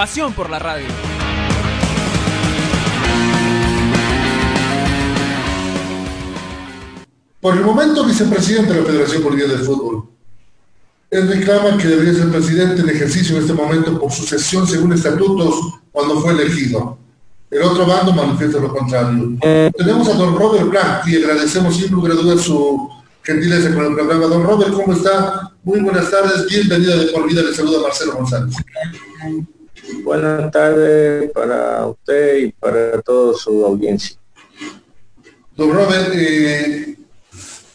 Pasión por la radio. Por el momento, vicepresidente de la Federación Boliviana de Fútbol. Él reclama que debería ser presidente en ejercicio en este momento por sucesión según estatutos cuando fue elegido. El otro bando manifiesta lo contrario. Tenemos a don Robert Blanc y agradecemos sin lugar a dudas su gentileza con el programa. Don Robert, ¿cómo está? Muy buenas tardes, bienvenido de por vida. Le saluda Marcelo González. Buenas tardes para usted y para toda su audiencia. Don Robert, eh,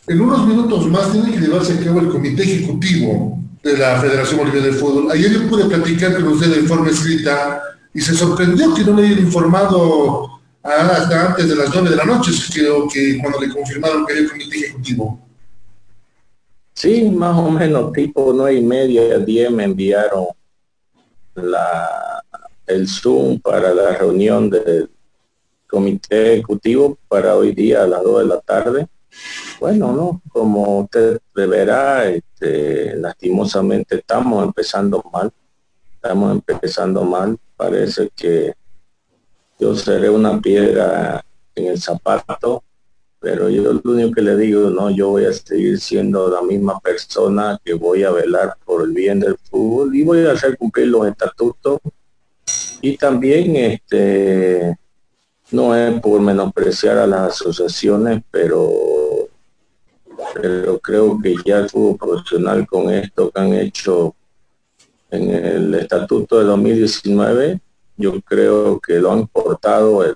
en unos minutos más tiene que llevarse a cabo el comité ejecutivo de la Federación Boliviana de Fútbol. Ayer yo pude platicar con usted de forma escrita y se sorprendió que no le hayan informado hasta antes de las nueve de la noche, creo que cuando le confirmaron que había comité ejecutivo. Sí, más o menos tipo nueve y media, diez me enviaron la, el Zoom para la reunión del comité ejecutivo para hoy día a las dos de la tarde. Bueno, no, como usted verá, este, lastimosamente estamos empezando mal, estamos empezando mal, parece que yo seré una piedra en el zapato, pero yo lo único que le digo, no, yo voy a seguir siendo la misma persona que voy a velar por el bien del fútbol y voy a hacer cumplir los estatutos. Y también este no es por menospreciar a las asociaciones, pero pero creo que ya el fútbol profesional con esto que han hecho en el estatuto de 2019, yo creo que lo han portado, el,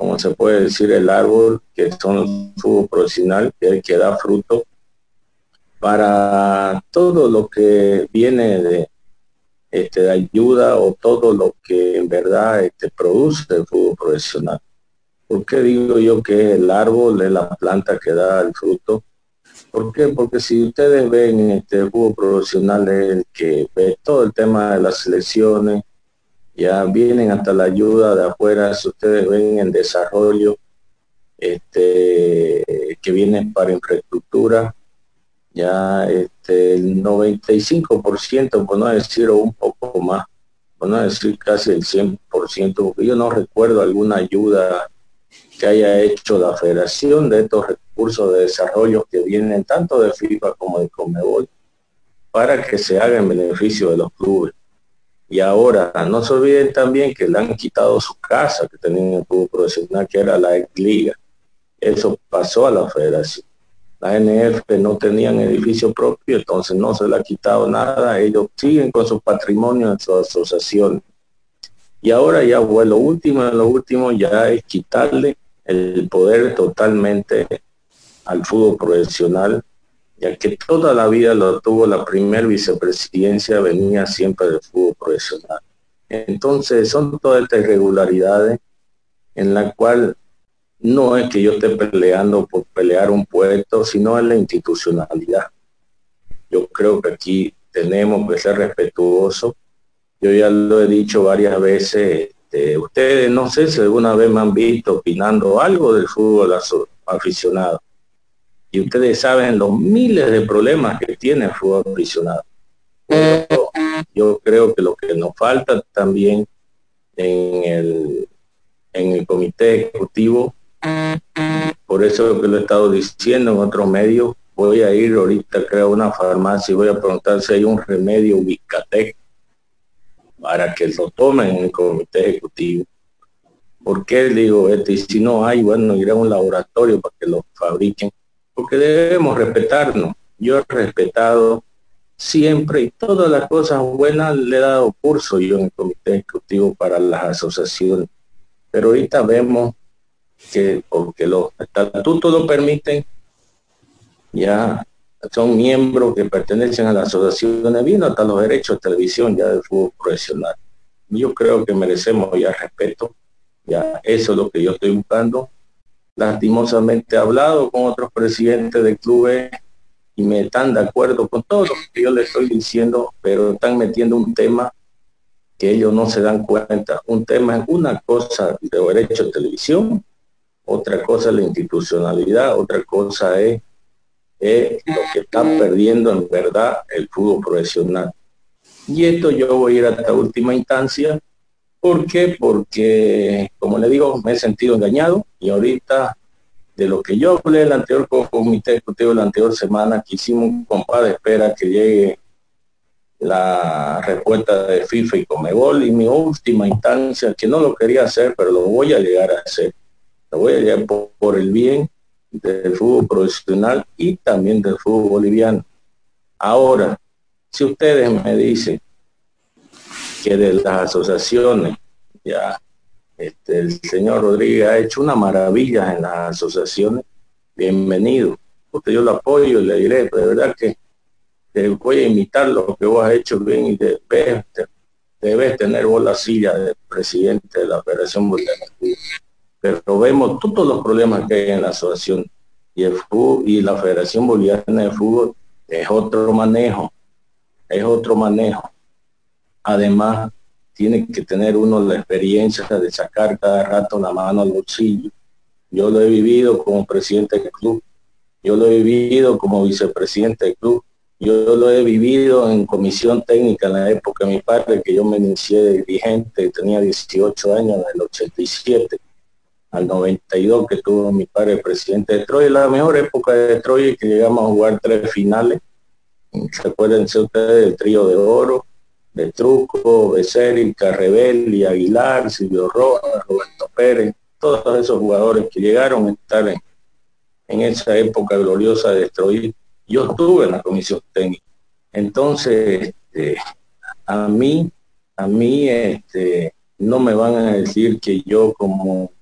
como se puede decir, el árbol que son el fútbol profesional, que, que da fruto para todo lo que viene de, este, de ayuda o todo lo que en verdad este, produce el fútbol profesional. ¿Por qué digo yo que el árbol es la planta que da el fruto? ¿Por qué? Porque si ustedes ven este fútbol profesional el que ve todo el tema de las selecciones, ya vienen hasta la ayuda de afuera, si ustedes ven en desarrollo, este, que vienen para infraestructura, ya este, el 95%, por no decir un poco más, por no decir casi el 100%, porque yo no recuerdo alguna ayuda que haya hecho la federación de estos recursos de desarrollo que vienen tanto de FIFA como de Comebol para que se haga en beneficio de los clubes. Y ahora, no se olviden también que le han quitado su casa que tenían el fútbol profesional, que era la ex liga. Eso pasó a la federación. La NF no tenían edificio propio, entonces no se le ha quitado nada. Ellos siguen con su patrimonio en su asociación. Y ahora ya, bueno, lo último, lo último ya es quitarle el poder totalmente al fútbol profesional, ya que toda la vida lo tuvo la primer vicepresidencia, venía siempre del fútbol profesional. Entonces son todas estas irregularidades en la cual no es que yo esté peleando por pelear un puesto, sino en la institucionalidad. Yo creo que aquí tenemos que ser respetuosos. Yo ya lo he dicho varias veces, este, ustedes no sé si alguna vez me han visto opinando algo del fútbol aficionado. Y ustedes saben los miles de problemas que tiene el fútbol aficionado. Yo creo que lo que nos falta también en el, en el comité ejecutivo, por eso que lo he estado diciendo en otros medios, voy a ir ahorita creo a una farmacia y voy a preguntar si hay un remedio Ubicatec para que lo tomen en el comité ejecutivo. ¿Por qué digo esto? Y si no hay, bueno, ir a un laboratorio para que lo fabriquen. Porque debemos respetarnos. Yo he respetado siempre y todas las cosas buenas le he dado curso yo en el comité ejecutivo para las asociaciones. Pero ahorita vemos que porque los estatutos lo permiten, ya son miembros que pertenecen a las asociaciones, vino hasta los derechos de televisión ya del fútbol profesional. yo creo que merecemos ya respeto, ya eso es lo que yo estoy buscando. Lastimosamente hablado con otros presidentes de clubes y me están de acuerdo con todo lo que yo les estoy diciendo, pero están metiendo un tema que ellos no se dan cuenta. Un tema es una cosa de derecho de televisión, otra cosa es la institucionalidad, otra cosa es, es lo que está perdiendo en verdad el fútbol profesional. Y esto yo voy a ir hasta última instancia. ¿Por qué? Porque, como le digo, me he sentido engañado y ahorita de lo que yo hablé el anterior comité ejecutivo la anterior semana, que hicimos un compás de espera que llegue la respuesta de FIFA y Comebol y mi última instancia, que no lo quería hacer, pero lo voy a llegar a hacer. Lo voy a llegar por el bien del fútbol profesional y también del fútbol boliviano. Ahora, si ustedes me dicen que de las asociaciones, ya este, el señor Rodríguez ha hecho una maravilla en las asociaciones, bienvenido. Porque yo lo apoyo y le diré, de verdad que voy a imitar lo que vos has hecho bien y debes, debes tener vos la silla de presidente de la Federación Boliviana Pero vemos todos los problemas que hay en la asociación y el fútbol, y la Federación Boliviana de Fútbol es otro manejo es otro manejo. Además, tiene que tener uno la experiencia de sacar cada rato la mano al bolsillo. Yo lo he vivido como presidente del club, yo lo he vivido como vicepresidente del club, yo lo he vivido en comisión técnica en la época de mi padre, que yo me inicié de dirigente, tenía 18 años, en el 87 al 92 que tuvo mi padre presidente de Troya, la mejor época de Troya que llegamos a jugar tres finales. Recuérdense ustedes del trío de oro, Truco, Beceri, Carrebel y Aguilar, Silvio Rojas, Roberto Pérez, todos esos jugadores que llegaron a estar en, esa época gloriosa de destruir. Yo estuve en la comisión técnica. Entonces, este, a mí, a mí, este, no me van a decir que yo como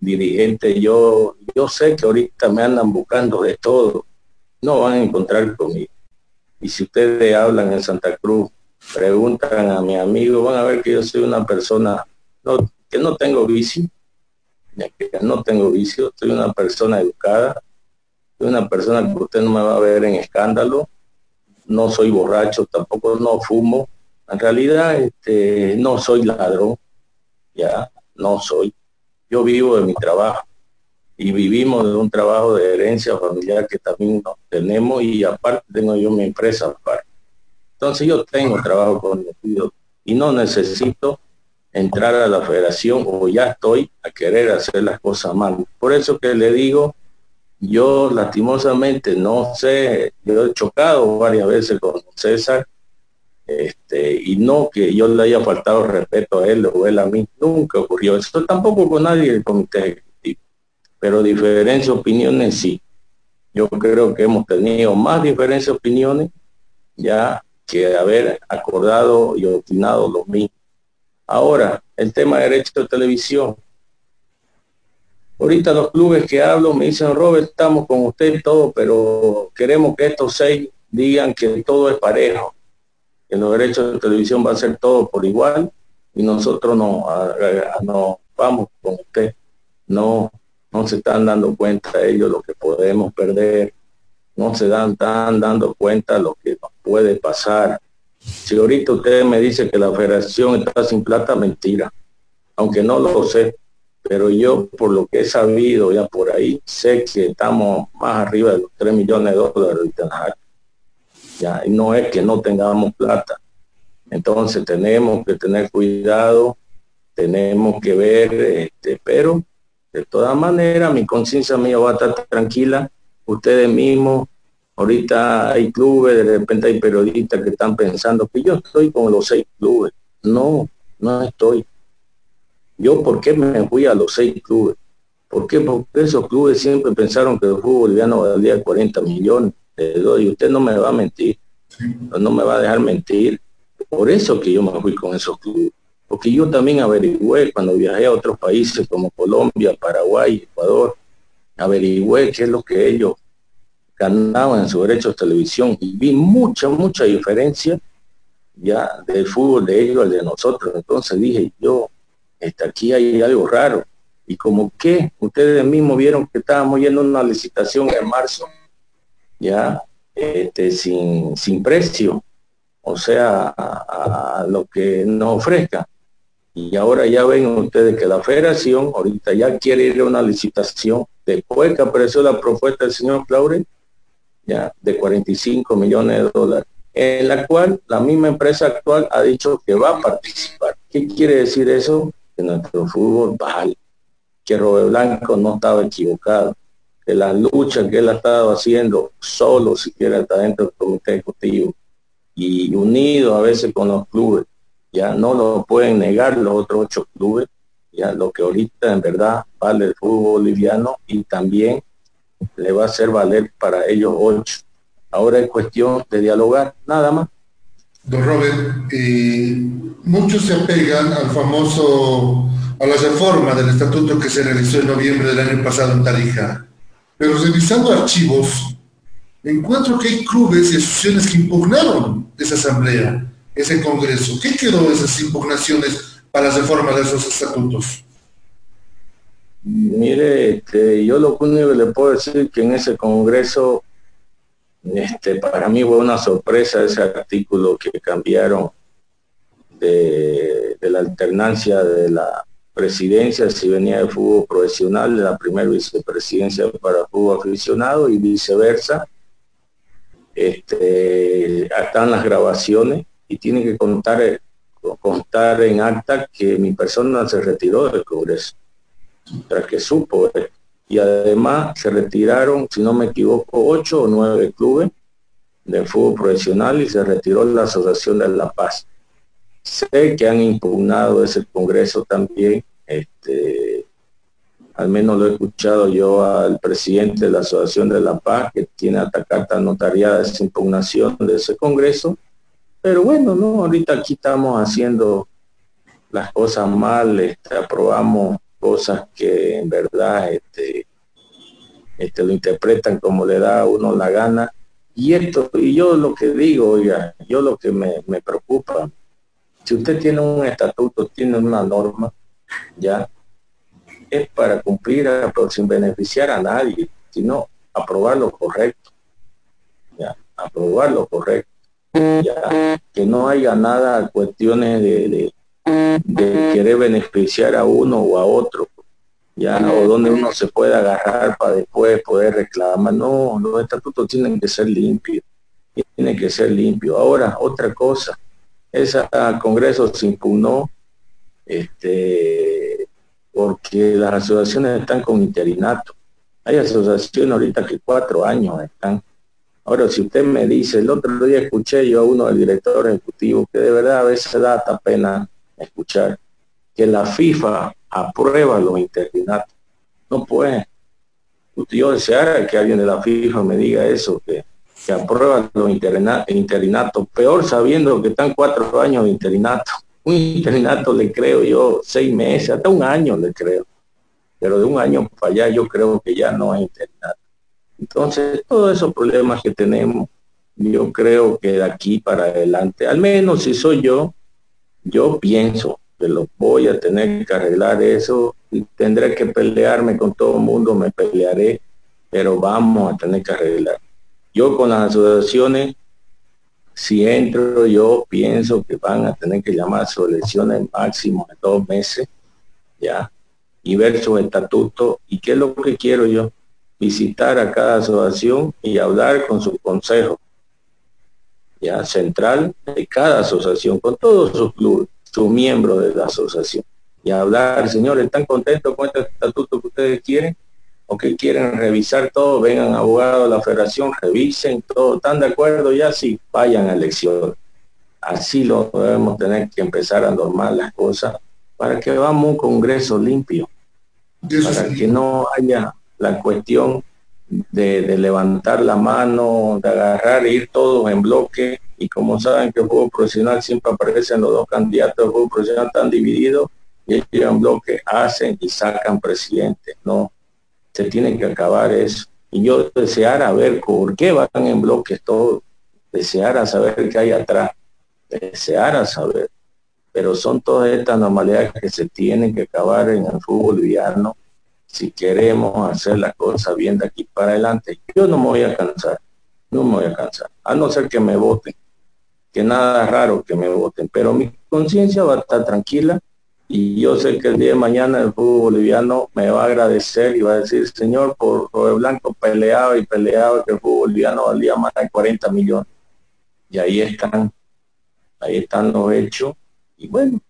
dirigente, yo, yo sé que ahorita me andan buscando de todo, no van a encontrar conmigo. Y si ustedes hablan en Santa Cruz, preguntan a mi amigo, van a ver que yo soy una persona que no tengo vicio, que no tengo vicio, soy una persona educada, soy una persona que usted no me va a ver en escándalo, no soy borracho, tampoco no fumo, en realidad este, no soy ladrón, ya, no soy. Yo vivo de mi trabajo y vivimos de un trabajo de herencia familiar que también tenemos y aparte tengo yo mi empresa aparte. Entonces yo tengo trabajo con y no necesito entrar a la federación o ya estoy a querer hacer las cosas mal. Por eso que le digo, yo lastimosamente no sé, yo he chocado varias veces con César, este, y no que yo le haya faltado respeto a él o él a mí, nunca ocurrió eso, tampoco con nadie del comité pero diferencia de opiniones sí. Yo creo que hemos tenido más diferencias opiniones ya que haber acordado y opinado lo mismo. Ahora, el tema de derecho de televisión. Ahorita los clubes que hablo me dicen, Robert, estamos con usted todo, pero queremos que estos seis digan que todo es parejo, que los derechos de televisión va a ser todo por igual y nosotros no, no vamos con usted. No, no se están dando cuenta ellos lo que podemos perder, no se dan, están dando cuenta lo que puede pasar. Si ahorita ustedes me dicen que la federación está sin plata, mentira, aunque no lo sé, pero yo por lo que he sabido ya por ahí, sé que estamos más arriba de los 3 millones de dólares Ya, no es que no tengamos plata. Entonces tenemos que tener cuidado, tenemos que ver, este, pero de todas maneras, mi conciencia mía va a estar tranquila. Ustedes mismos, ahorita hay clubes, de repente hay periodistas que están pensando que yo estoy con los seis clubes. No, no estoy. Yo, ¿por qué me fui a los seis clubes? ¿Por qué? Porque esos clubes siempre pensaron que el fútbol boliviano valía 40 millones de dólares. Y usted no me va a mentir. No me va a dejar mentir. Por eso que yo me fui con esos clubes porque yo también averigüé cuando viajé a otros países como Colombia, Paraguay, Ecuador, averigüé qué es lo que ellos ganaban en sus derechos de televisión y vi mucha, mucha diferencia ya del fútbol de ellos al de nosotros. Entonces dije, yo, este, aquí hay algo raro. Y como que ustedes mismos vieron que estábamos yendo a una licitación en marzo, ya, este, sin, sin precio, o sea, lo que nos ofrezca. Y ahora ya ven ustedes que la federación ahorita ya quiere ir a una licitación después que apareció la propuesta del señor Claure, ya, de 45 millones de dólares, en la cual la misma empresa actual ha dicho que va a participar. ¿Qué quiere decir eso? Que nuestro fútbol vale, que Robert Blanco no estaba equivocado, que la lucha que él ha estado haciendo solo, siquiera está dentro del comité ejecutivo. Y unido a veces con los clubes, ya no lo pueden negar los otros ocho clubes, ya lo que ahorita en verdad vale el fútbol boliviano y también le va a hacer valer para ellos ocho. Ahora es cuestión de dialogar, nada más. Don Robert, muchos se apegan al famoso, a la reforma del estatuto que se realizó en noviembre del año pasado en Tarija. Pero revisando archivos, encuentro que hay clubes y asociaciones que impugnaron esa asamblea, ese congreso. ¿Qué quedó de esas impugnaciones para la reforma de esos estatutos? Mire, este, yo lo único que le puedo decir que en ese congreso, este, para mí fue una sorpresa ese artículo que cambiaron de, la alternancia de la presidencia si venía de fútbol profesional, de la primera vicepresidencia para fútbol aficionado y viceversa. Este, están las grabaciones y tiene que contar, contar en acta que mi persona se retiró del Congreso, tras que supo. Y además se retiraron, si no me equivoco, ocho o nueve clubes de fútbol profesional y se retiró la Asociación de La Paz. Sé que han impugnado ese Congreso también, este, al menos lo he escuchado yo al presidente de la Asociación de La Paz, que tiene hasta carta notariada esa impugnación de ese Congreso. Pero bueno, no, ahorita aquí estamos haciendo las cosas mal, este, aprobamos cosas que en verdad este, este, lo interpretan como le da a uno la gana. Y esto, y yo lo que digo, oiga, yo lo que me, me preocupa, si usted tiene un estatuto, tiene una norma, ya, es para cumplir, pero sin beneficiar a nadie, sino aprobar lo correcto. Ya, aprobar lo correcto. Ya, que no haya nada cuestiones de, querer beneficiar a uno o a otro. Ya, o donde uno se puede agarrar para después poder reclamar. No, los estatutos tienen que ser limpios. Tienen que ser limpios. Ahora, otra cosa. Ese Congreso se impugnó este, porque las asociaciones están con interinato. Hay asociaciones ahorita que cuatro años están. Ahora, si usted me dice, el otro día escuché yo a uno del director ejecutivo, que de verdad a veces da hasta pena escuchar, que la FIFA aprueba los interinatos. No puede. Yo deseara que alguien de la FIFA me diga eso, que, que aprueba los interinatos, peor sabiendo que están cuatro años de interinato un internato le creo yo seis meses, hasta un año le creo. Pero de un año para allá yo creo que ya no hay internato. Entonces, todos esos problemas que tenemos, yo creo que de aquí para adelante, al menos si soy yo, yo pienso que lo voy a tener que arreglar eso y tendré que pelearme con todo el mundo, me pelearé, pero vamos a tener que arreglar. Yo con las asociaciones si entro, yo pienso que van a tener que llamar su elecciones máximo de dos meses, ya, y ver su estatuto. ¿Y qué es lo que quiero yo? Visitar a cada asociación y hablar con su consejo, ya, central de cada asociación, con todos sus clubes, sus miembros de la asociación. Y hablar, señores, ¿están contentos con este estatuto que ustedes quieren? o que quieren revisar todo, vengan abogados de la federación, revisen todo, ¿están de acuerdo? Ya sí, vayan a elección. Así lo debemos tener que empezar a normar las cosas para que vamos a un congreso limpio, para que no haya la cuestión de, levantar la mano, de agarrar e ir todos en bloque. Y como saben que el juego profesional siempre aparecen los dos candidatos, el juego profesional están divididos y ellos en bloque hacen y sacan presidente. No, se tiene que acabar eso. Y yo deseara ver por qué van en bloques todos, deseara saber qué hay atrás. desear a saber. Pero son todas estas normalidades que se tienen que acabar en el fútbol boliviano si queremos hacer la cosa bien de aquí para adelante. Yo no me voy a cansar, no me voy a cansar, a no ser que me voten, que nada raro que me voten, pero mi conciencia va a estar tranquila y yo sé que el día de mañana el fútbol boliviano me va a agradecer y va a decir, señor, por Robe Blanco peleaba y peleaba que el fútbol boliviano valía más de 40 millones. Y ahí están, ahí están los hechos. Y bueno,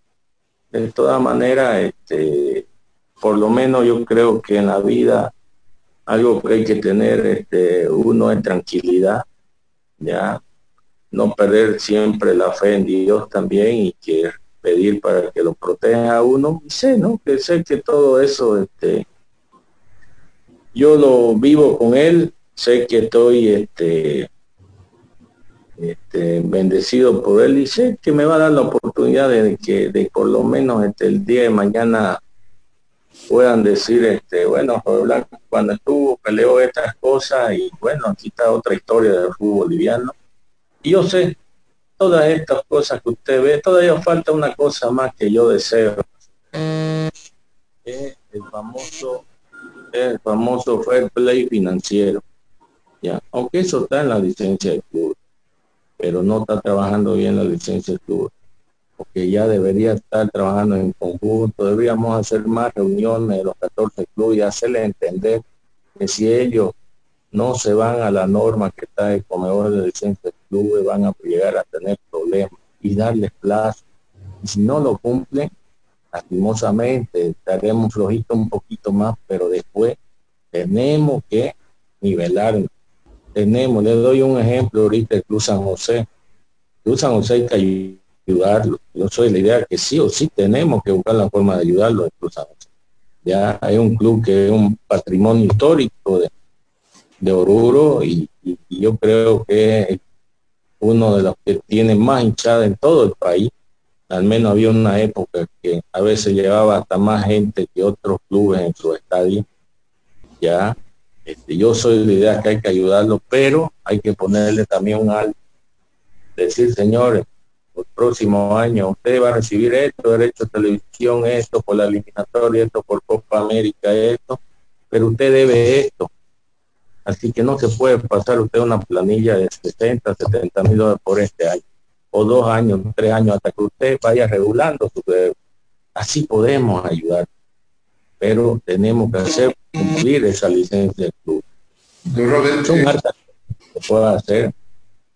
de todas maneras, este, por lo menos yo creo que en la vida algo que hay que tener este, uno es tranquilidad, ya, no perder siempre la fe en Dios también y que pedir para que lo proteja a uno. Y sé no que sé que todo eso este yo lo vivo con él. Sé que estoy este este bendecido por él y sé que me va a dar la oportunidad de que de por lo menos este el día de mañana puedan decir este bueno cuando estuvo peleó estas cosas y bueno aquí está otra historia del fútbol boliviano y yo sé todas estas cosas que usted ve, todavía falta una cosa más que yo deseo. el famoso, el famoso fair play financiero. Ya, aunque eso está en la licencia del club, pero no está trabajando bien la licencia del club, porque ya debería estar trabajando en conjunto, deberíamos hacer más reuniones de los 14 clubes y hacerle entender que si ellos no se van a la norma que está el comedor de licencia del club, van a llegar a tener problemas y darles plazo. Y si no lo cumplen, lastimosamente estaremos flojitos un poquito más, pero después tenemos que nivelarnos. Tenemos, le doy un ejemplo ahorita el Club San José. Club San José hay que ayudarlo. Yo soy la idea que sí o sí tenemos que buscar la forma de ayudarlo el Club San José. Ya hay un club que es un patrimonio histórico de, de Oruro y, yo creo que es uno de los que tiene más hinchada en todo el país. Al menos había una época que a veces llevaba hasta más gente que otros clubes en su estadio. Ya, este, yo soy la idea que hay que ayudarlo, pero hay que ponerle también un alto. Decir, señores, el próximo año usted va a recibir esto, derecho a televisión, esto por la eliminatoria, esto por Copa América, esto, pero usted debe esto Así que no se puede pasar usted una planilla de 60, 70 mil dólares por este año, o dos años, tres años, hasta que usted vaya regulando su deuda. Así podemos ayudar, pero tenemos que hacer cumplir esa licencia del club. Son eh, que puede hacer.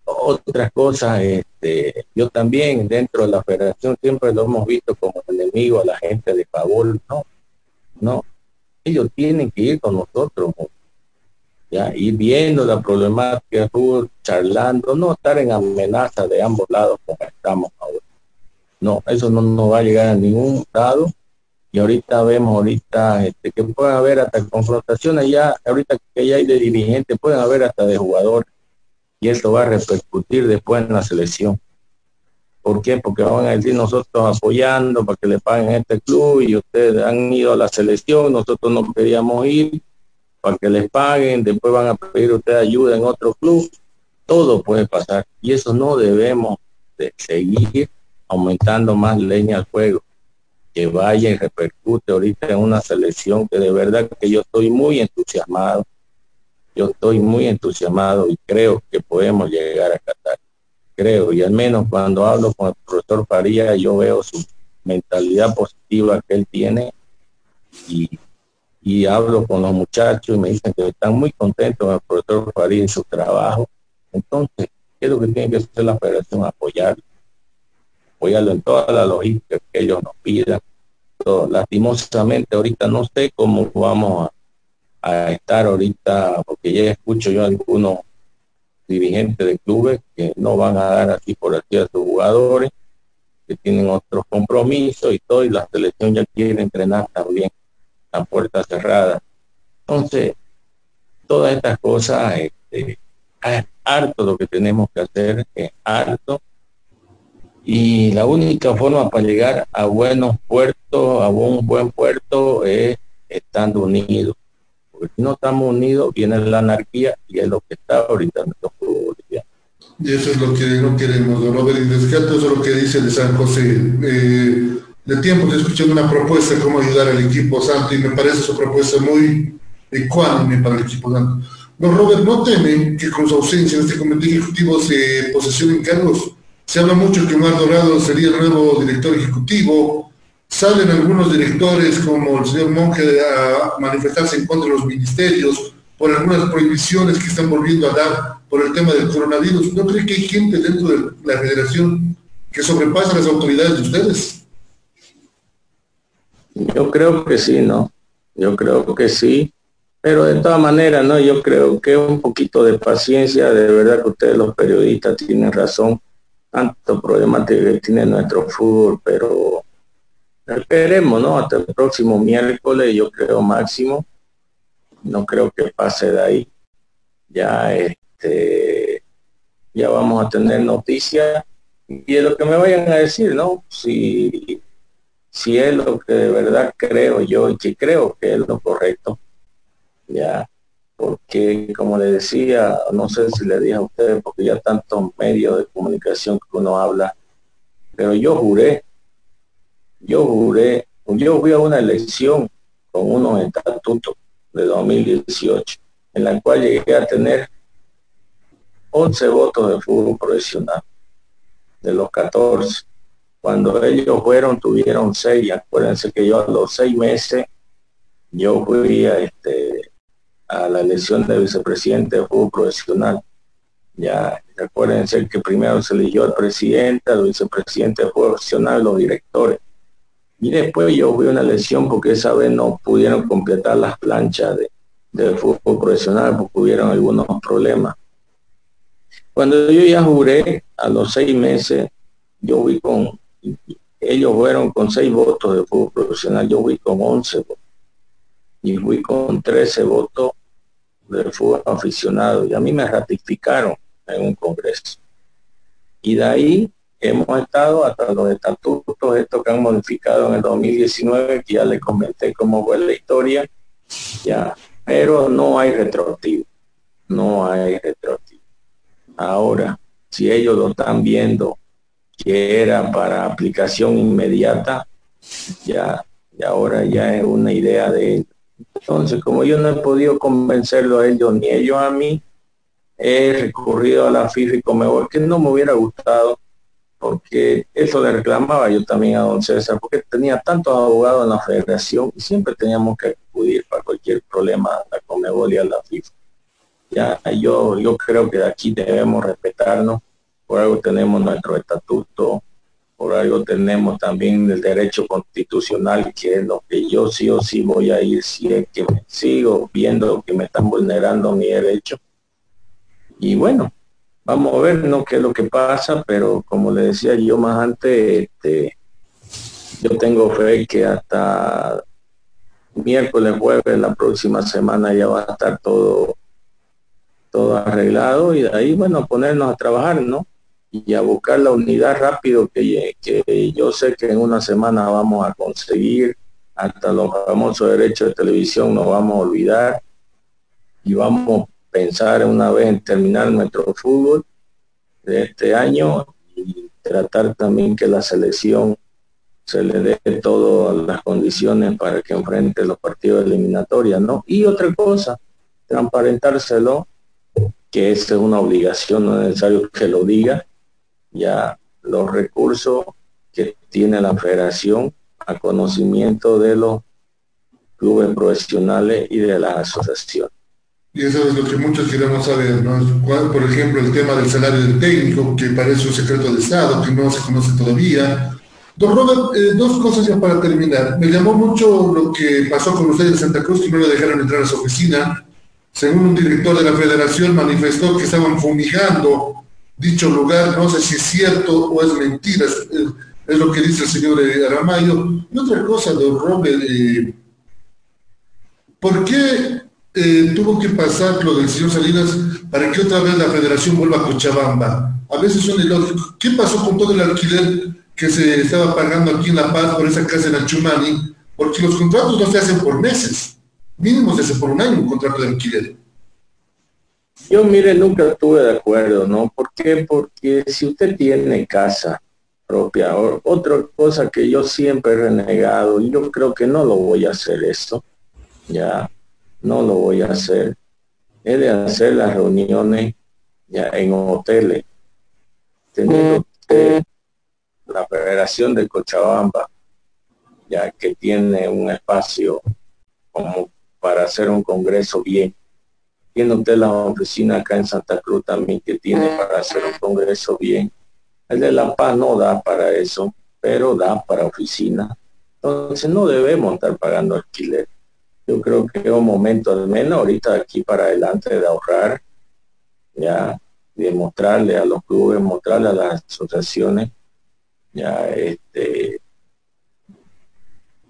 Otras cosas, este, yo también dentro de la federación siempre lo hemos visto como enemigo a la gente de favor, no, no, ellos tienen que ir con nosotros, ir viendo la problemática, charlando, no estar en amenaza de ambos lados como estamos ahora. No, eso no nos va a llegar a ningún lado. Y ahorita vemos ahorita este, que pueden haber hasta confrontaciones ya, ahorita que ya hay de dirigentes, pueden haber hasta de jugadores. Y esto va a repercutir después en la selección. ¿Por qué? Porque van a decir nosotros apoyando para que le paguen este club y ustedes han ido a la selección, nosotros no queríamos ir para que les paguen, después van a pedir usted ayuda en otro club, todo puede pasar y eso no debemos de seguir aumentando más leña al fuego, que vaya y repercute ahorita en una selección que de verdad que yo estoy muy entusiasmado, yo estoy muy entusiasmado y creo que podemos llegar a Qatar, creo, y al menos cuando hablo con el profesor Faría yo veo su mentalidad positiva que él tiene y y hablo con los muchachos y me dicen que están muy contentos con el profesor Farid en su trabajo. Entonces, ¿qué es lo que tiene que hacer la federación? Apoyarlo. Apoyarlo en toda la logística que ellos nos pidan. lastimosamente, ahorita no sé cómo vamos a, estar ahorita, porque ya escucho yo a algunos dirigentes de clubes que no van a dar así por así a sus jugadores, que tienen otros compromisos y todo, y la selección ya quiere entrenar también la puerta cerrada. Entonces, todas estas cosas, este, es harto lo que tenemos que hacer, es harto. Y la única forma para llegar a buenos puertos, a un buen puerto, es estando unidos. Porque si no estamos unidos, viene la anarquía y es lo que está ahorita en nuestro Y eso es lo que no queremos, don Robert. Y rescato eso es lo que dice de San José. Eh, de tiempo estoy escuchando una propuesta de cómo ayudar al equipo santo y me parece su propuesta muy ecuánime para el equipo santo. Don Robert, ¿no teme que con su ausencia en este comité ejecutivo se posesionen cargos? Se habla mucho que Omar Dorado sería el nuevo director ejecutivo. Salen algunos directores como el señor Monge a manifestarse en contra de los ministerios por algunas prohibiciones que están volviendo a dar por el tema del coronavirus. ¿No cree que hay gente dentro de la federación que sobrepasa las autoridades de ustedes? Yo creo que sí, ¿no? Yo creo que sí. Pero de todas maneras, ¿no? Yo creo que un poquito de paciencia, de verdad que ustedes los periodistas tienen razón, tanto problemática que tiene nuestro fútbol, pero esperemos, ¿no? Hasta el próximo miércoles, yo creo máximo, no creo que pase de ahí. Ya este ya vamos a tener noticias y de lo que me vayan a decir, ¿no? Si si es lo que de verdad creo yo y que creo que es lo correcto, ya, porque como le decía, no sé si le dije a ustedes, porque ya tantos medios de comunicación que uno habla, pero yo juré, yo juré, yo fui a una elección con unos estatutos de 2018, en la cual llegué a tener 11 votos de fútbol profesional, de los 14. Cuando ellos fueron, tuvieron 6. Acuérdense que yo a los seis meses, yo fui a, este, a la elección de vicepresidente de fútbol profesional. Ya, acuérdense que primero se eligió el presidente, el vicepresidente de fútbol profesional, los directores. Y después yo a una elección porque esa vez no pudieron completar las planchas de, de fútbol profesional porque hubieron algunos problemas. Cuando yo ya juré, a los seis meses, yo fui con ellos fueron con seis votos de fútbol profesional, yo fui con once votos. Y fui con trece votos de fútbol aficionado. Y a mí me ratificaron en un congreso. Y de ahí hemos estado hasta los estatutos estos que han modificado en el 2019, que ya les comenté cómo fue la historia, ya, pero no hay retroactivo, no hay retroactivo. Ahora, si ellos lo están viendo que era para aplicación inmediata, ya, y ahora ya es una idea de él. Entonces, como yo no he podido convencerlo a ellos ni ellos a mí, he recurrido a la FIFA y como que no me hubiera gustado, porque eso le reclamaba yo también a don César, porque tenía tantos abogados en la federación y siempre teníamos que acudir para cualquier problema a la Comebol y a la FIFA. Ya, yo, yo creo que de aquí debemos respetarnos por algo tenemos nuestro estatuto, por algo tenemos también el derecho constitucional, que es lo que yo sí o sí voy a ir si es que me sigo viendo que me están vulnerando mi derecho. Y bueno, vamos a ver no qué es lo que pasa, pero como le decía yo más antes, este, yo tengo fe que hasta miércoles, jueves, la próxima semana ya va a estar todo todo arreglado y de ahí, bueno, ponernos a trabajar, ¿no? y a buscar la unidad rápido que, que yo sé que en una semana vamos a conseguir, hasta los famosos derechos de televisión nos vamos a olvidar y vamos pensar una vez en terminar nuestro fútbol de este año y tratar también que la selección se le dé todas las condiciones para que enfrente los partidos eliminatorios, ¿no? Y otra cosa, transparentárselo, que es una obligación, no es necesario que lo diga, ya los recursos que tiene la federación a conocimiento de los clubes profesionales y de las asociaciones. Y eso es lo que muchos queremos saber, ¿no? Por ejemplo, el tema del salario del técnico, que parece un secreto de Estado, que no se conoce todavía. Don Robert, eh, dos cosas ya para terminar. Me llamó mucho lo que pasó con ustedes en Santa Cruz, que no le dejaron entrar a su oficina. Según un director de la federación, manifestó que estaban fumigando dicho lugar, no sé si es cierto o es mentira, es, lo que dice el señor eh, Aramayo. Y otra cosa, don Robert, eh, ¿por qué eh, tuvo que pasar lo del señor Salinas para que otra vez la federación vuelva a Cochabamba? A veces son ilógicos. ¿Qué pasó con todo el alquiler que se estaba pagando aquí en La Paz por esa casa en Achumani? Porque los contratos no se hacen por meses, mínimo se hace por un año un contrato de alquiler. Yo, mire, nunca estuve de acuerdo, ¿no? ¿Por qué? Porque si usted tiene casa propia, otra cosa que yo siempre he renegado, y yo creo que no lo voy a hacer esto, ya, no lo voy a hacer, es de hacer las reuniones ya en hoteles. Tener la Federación de Cochabamba, ya que tiene un espacio como para hacer un congreso bien. Tiene usted la oficina acá en Santa Cruz también que tiene para hacer un congreso bien. El de La Paz no da para eso, pero da para oficina. Entonces no debemos estar pagando alquiler. Yo creo que es un momento al menos ahorita aquí para adelante de ahorrar, ya, de mostrarle a los clubes, mostrarle a las asociaciones ya este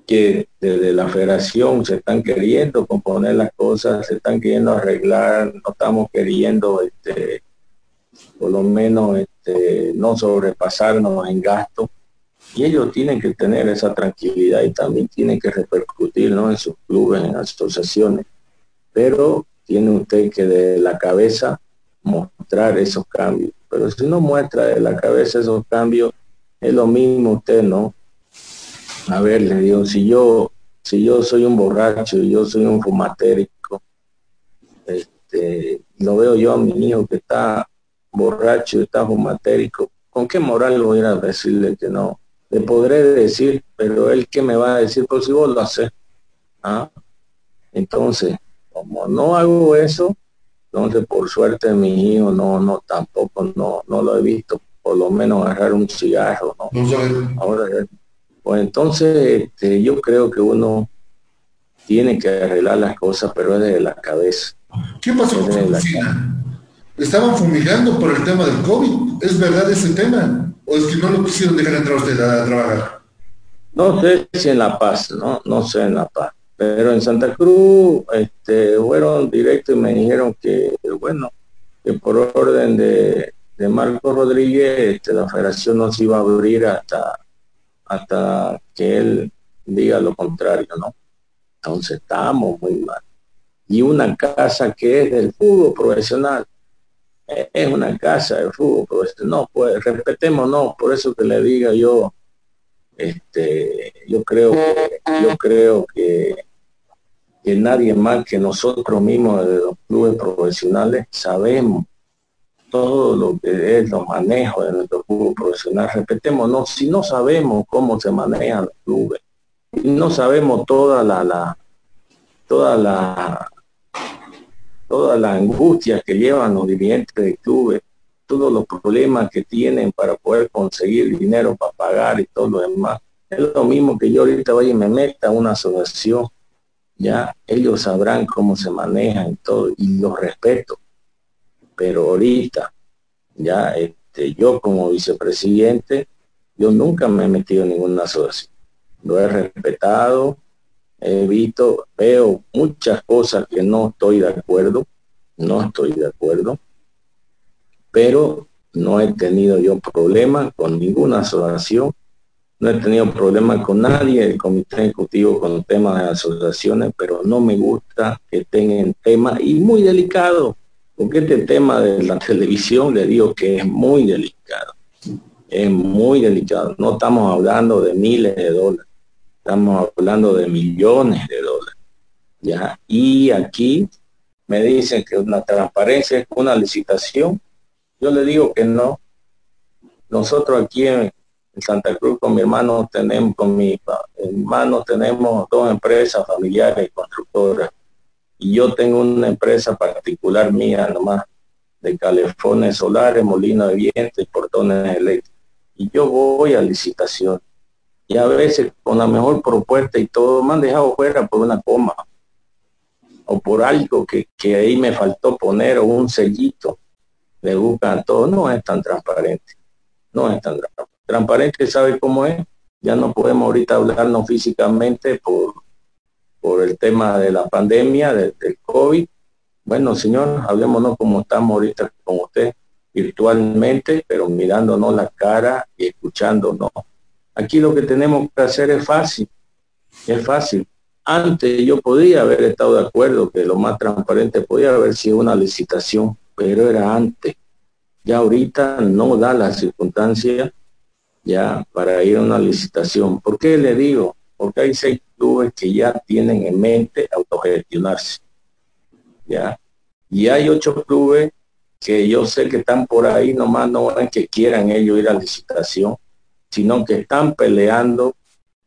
que desde la federación se están queriendo componer las cosas, se están queriendo arreglar, no estamos queriendo este por lo menos este no sobrepasarnos en gasto y ellos tienen que tener esa tranquilidad y también tienen que repercutir ¿no? en sus clubes, en asociaciones. Pero tiene usted que de la cabeza mostrar esos cambios. Pero si no muestra de la cabeza esos cambios, es lo mismo usted, ¿no? A ver, le digo, si yo, si yo soy un borracho yo soy un fumatérico, este, lo veo yo a mi hijo que está borracho está fumatérico, ¿con qué moral voy a decirle que no? Le podré decir, pero él que me va a decir, pues si vos lo haces. ¿Ah? Entonces, como no hago eso, entonces por suerte mi hijo no, no, tampoco no, no lo he visto por lo menos agarrar un cigarro, ¿no? Ahora, pues entonces este, yo creo que uno tiene que arreglar las cosas, pero es de la cabeza. ¿Qué pasó con su? Estaban fumigando por el tema del COVID. ¿Es verdad ese tema? ¿O es que no lo quisieron dejar entrar usted a trabajar? No sé si en La Paz, no, no sé en La Paz. Pero en Santa Cruz este, fueron directos y me dijeron que, bueno, que por orden de, de Marco Rodríguez, este, la federación no se iba a abrir hasta, hasta que él diga lo contrario, ¿no? Entonces estamos muy mal. Y una casa que es del fútbol profesional, es una casa de fútbol profesional. No, pues respetémonos, por eso que le diga yo, este, yo creo que, yo creo que, que nadie más que nosotros mismos de los clubes profesionales sabemos todo lo que es los manejos de nuestro club profesional. Respetémonos, si no sabemos cómo se manejan los clubes, no sabemos toda la, la toda la toda la angustia que llevan los dirigentes de clubes, todos los problemas que tienen para poder conseguir dinero para pagar y todo lo demás. Es lo mismo que yo ahorita vaya y me meta a una asociación, ya ellos sabrán cómo se manejan y todo, y los respeto pero ahorita, ya este, yo como vicepresidente, yo nunca me he metido en ninguna asociación. Lo he respetado, he visto, veo muchas cosas que no estoy de acuerdo, no estoy de acuerdo, pero no he tenido yo problemas con ninguna asociación, no he tenido problemas con nadie del comité ejecutivo con temas de asociaciones, pero no me gusta que tengan temas y muy delicados porque este tema de la televisión le digo que es muy delicado. Es muy delicado. No estamos hablando de miles de dólares. Estamos hablando de millones de dólares. ¿ya? Y aquí me dicen que una transparencia es una licitación. Yo le digo que no. Nosotros aquí en, Santa Cruz con mi hermano tenemos, con mi hermano tenemos dos empresas familiares constructoras y yo tengo una empresa particular mía nomás de calefones solares, molino de viento y portones eléctricos. Y yo voy a licitación. Y a veces con la mejor propuesta y todo me han dejado fuera por una coma o por algo que, que ahí me faltó poner o un sellito. Le buscan todo. No es tan transparente. No es tan transparente. ¿Sabe cómo es? Ya no podemos ahorita hablarnos físicamente por por el tema de la pandemia, del, COVID. Bueno, señor, hablemoslo como estamos ahorita con usted, virtualmente, pero mirándonos la cara y escuchándonos. Aquí lo que tenemos que hacer es fácil, es fácil. Antes yo podía haber estado de acuerdo que lo más transparente podía haber sido una licitación, pero era antes. Ya ahorita no da la circunstancia ya para ir a una licitación. ¿Por qué le digo? Porque hay seis clubes que ya tienen en mente autogestionarse. ¿Ya? Y hay ocho clubes que yo sé que están por ahí, nomás no es que quieran ellos ir a licitación, sino que están peleando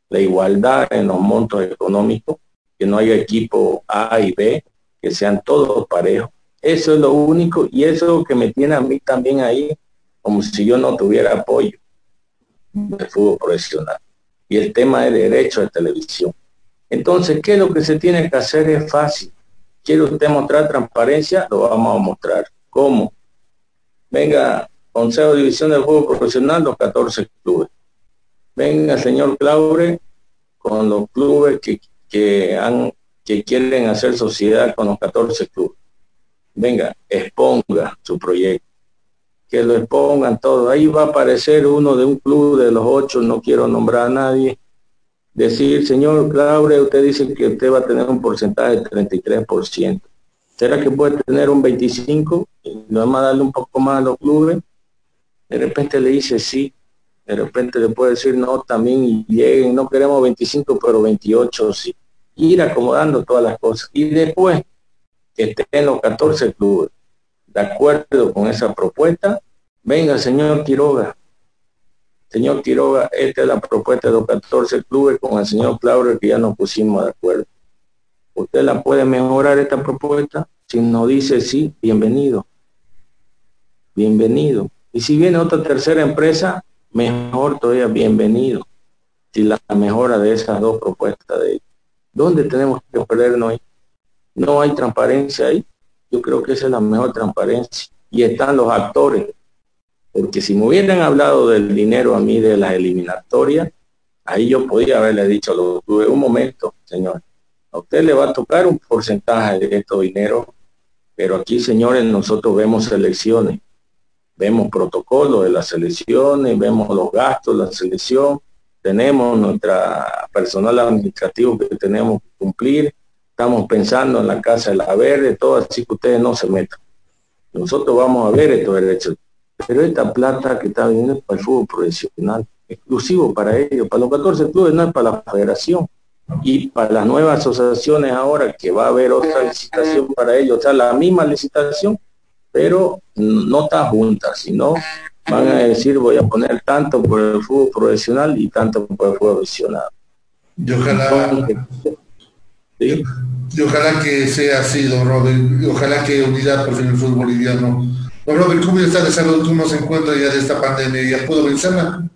la igualdad en los montos económicos, que no haya equipo A y B, que sean todos parejos. Eso es lo único y eso es lo que me tiene a mí también ahí, como si yo no tuviera apoyo de fútbol profesional. Y el tema de derecho de televisión. Entonces, ¿qué es lo que se tiene que hacer? Es fácil. ¿Quiere usted mostrar transparencia? Lo vamos a mostrar. ¿Cómo? Venga, Consejo de División del Fútbol Profesional, los 14 clubes. Venga, señor Claure, con los clubes que, que, quieren hacer sociedad con los 14 clubes. Venga, exponga su proyecto que lo expongan todo. Ahí va a aparecer uno de un club de los ocho, no quiero nombrar a nadie, decir, señor Claure, usted dice que usted va a tener un porcentaje de 33%. ¿Será que puede tener un 25? Y vamos a darle un poco más a los clubes. De repente le dice sí, de repente le puede decir no también lleguen, no queremos 25, pero 28 sí. Ir acomodando todas las cosas. Y después que estén los 14 clubes de acuerdo con esa propuesta, venga, señor Quiroga. Señor Quiroga, esta es la propuesta de los 14 clubes con el señor Claudio que ya nos pusimos de acuerdo. ¿Usted la puede mejorar esta propuesta? Si nos dice sí, bienvenido. Bienvenido. Y si viene otra tercera empresa, mejor todavía, bienvenido. Si la mejora de esas dos propuestas de ¿Dónde tenemos que perdernos ahí? No hay transparencia ahí. Yo creo que esa es la mejor transparencia. Y están los actores. Porque si me hubieran hablado del dinero a mí de las eliminatorias, ahí yo podía haberle dicho, lo tuve un momento, señor. A usted le va a tocar un porcentaje de estos dinero, pero aquí, señores, nosotros vemos elecciones, vemos protocolos de las elecciones, vemos los gastos de la selección, tenemos nuestra personal administrativo que tenemos que cumplir, Estamos pensando en la Casa de la Verde, todo así que ustedes no se metan. Nosotros vamos a ver estos derechos. Pero esta plata que está viniendo es para el fútbol profesional, exclusivo para ellos. Para los 14 clubes no es para la federación. Y para las nuevas asociaciones ahora que va a haber otra licitación para ellos, o sea, la misma licitación, pero no está junta, sino van a decir voy a poner tanto por el fútbol profesional y tanto por el fútbol profesional. Y ojalá, y ojalá que sea así, don Robert, y ojalá que unidad por fin el fútbol boliviano. Don Robert, ¿cómo está de salud? ¿Cómo se encuentra ya de esta pandemia? ¿Ya puedo vencerla?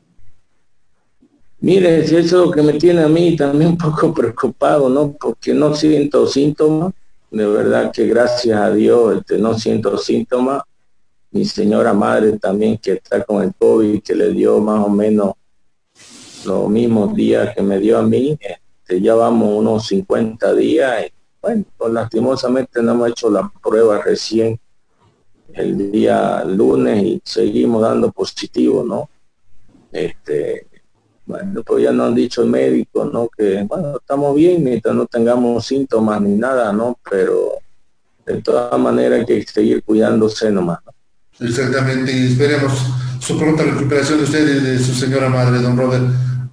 Mire, si eso es lo que me tiene a mí también un poco preocupado, ¿no? Porque no siento síntomas, de verdad que gracias a Dios este, no siento síntomas. Mi señora madre también que está con el COVID, que le dio más o menos los mismos días que me dio a mí, este, ya vamos unos 50 días. Y, bueno, pues lastimosamente no hemos hecho la prueba recién el día lunes y seguimos dando positivo, ¿no? Este, bueno, pues ya nos han dicho el médico, ¿no? Que, bueno, estamos bien mientras no tengamos síntomas ni nada, ¿no? Pero de todas maneras hay que seguir cuidándose nomás, Exactamente, y esperemos su pronta recuperación de usted y de su señora madre, don Robert.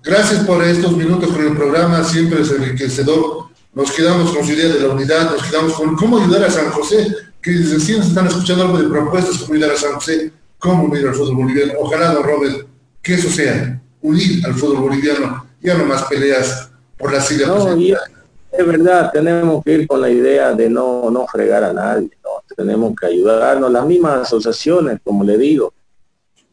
Gracias por estos minutos con el programa, siempre es enriquecedor. Nos quedamos con su idea de la unidad, nos quedamos con cómo ayudar a San José, que recién están escuchando algo de propuestas, cómo ayudar a San José, cómo unir al fútbol boliviano. Ojalá, don Robert, que eso sea, unir al fútbol boliviano, ya no más peleas por la silla. No, es verdad, tenemos que ir con la idea de no, no fregar a nadie, ¿no? tenemos que ayudarnos, las mismas asociaciones, como le digo,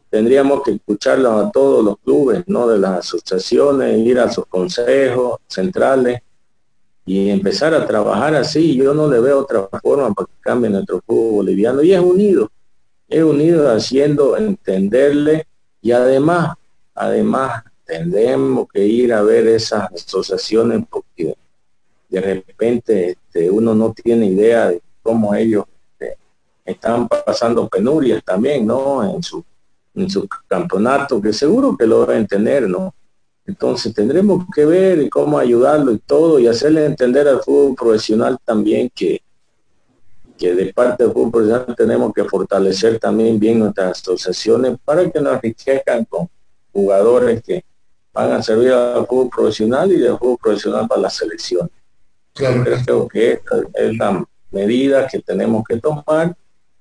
tendríamos que escucharlos a todos los clubes, ¿no? De las asociaciones, ir a sus consejos centrales y empezar a trabajar así. Yo no le veo otra forma para que cambie nuestro fútbol boliviano y es unido, es unido haciendo entenderle y además, además tendremos que ir a ver esas asociaciones porque de repente este, uno no tiene idea de cómo ellos este, están pasando penurias también, ¿no? En su en su campeonato, que seguro que lo deben tener, ¿no? Entonces tendremos que ver cómo ayudarlo y todo y hacerle entender al fútbol profesional también que, que de parte del fútbol profesional tenemos que fortalecer también bien nuestras asociaciones para que nos enriquezcan con jugadores que van a servir al fútbol profesional y del fútbol profesional para la selección. Claro. Creo que esta es la medida que tenemos que tomar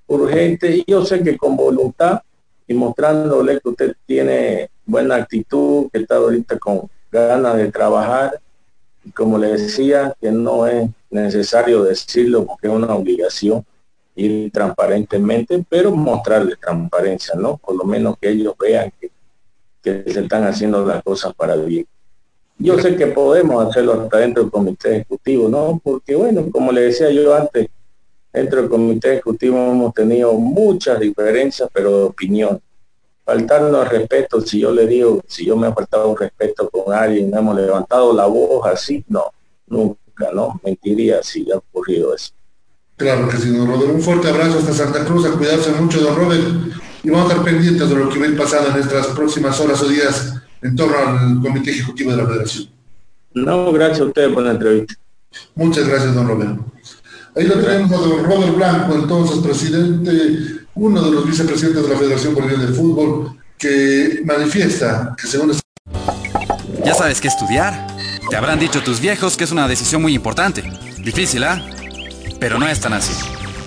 urgente y yo sé que con voluntad y mostrándole que usted tiene buena actitud, que está ahorita con ganas de trabajar. Y como le decía, que no es necesario decirlo porque es una obligación ir transparentemente, pero mostrarle transparencia, ¿no? Por lo menos que ellos vean que, que se están haciendo las cosas para bien. Yo sé que podemos hacerlo hasta dentro del comité ejecutivo, ¿no? Porque bueno, como le decía yo antes, dentro del comité ejecutivo hemos tenido muchas diferencias, pero de opinión. Faltarnos respeto, si yo le digo, si yo me he faltado respeto con alguien, hemos levantado la voz así, no, nunca, ¿no? Mentiría si ha ocurrido eso. Claro que sí, don Robert. Un fuerte abrazo hasta Santa Cruz, a cuidarse mucho, don Robert. Y vamos a estar pendientes de lo que va a ir pasando en estas próximas horas o días en torno al Comité Ejecutivo de la Federación. No, gracias a usted por la entrevista. Muchas gracias, don Robert. Ahí lo tenemos a don Robert Blanco, entonces presidente, uno de los vicepresidentes de la Federación Boliviana de Fútbol, que manifiesta que según... Ya sabes qué estudiar. Te habrán dicho tus viejos que es una decisión muy importante. Difícil, ¿ah? Pero no es tan así.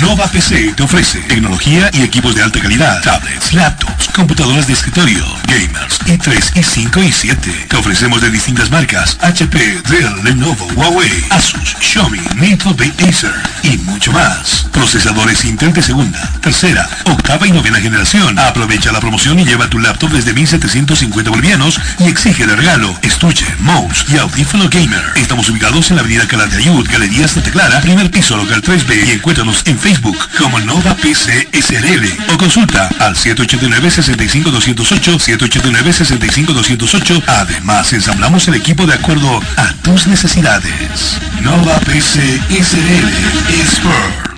Nova PC te ofrece tecnología y equipos de alta calidad, tablets, laptops, computadoras de escritorio, gamers, i3, i5 y 7. Te ofrecemos de distintas marcas, HP, Dell, Lenovo, Huawei, Asus, Xiaomi, Nintendo, Acer y mucho más. Procesadores Intel de segunda, tercera, octava y novena generación. Aprovecha la promoción y lleva tu laptop desde 1750 bolivianos y exige de regalo estuche, mouse y audífono gamer. Estamos ubicados en la avenida Calar de Ayud, Galería Santa Clara, primer piso local 3B y encuéntranos en Facebook como Nova PC SRL o consulta al 789-65208, 789-65208. Además, ensamblamos el equipo de acuerdo a tus necesidades. Nova PC SRL Experts.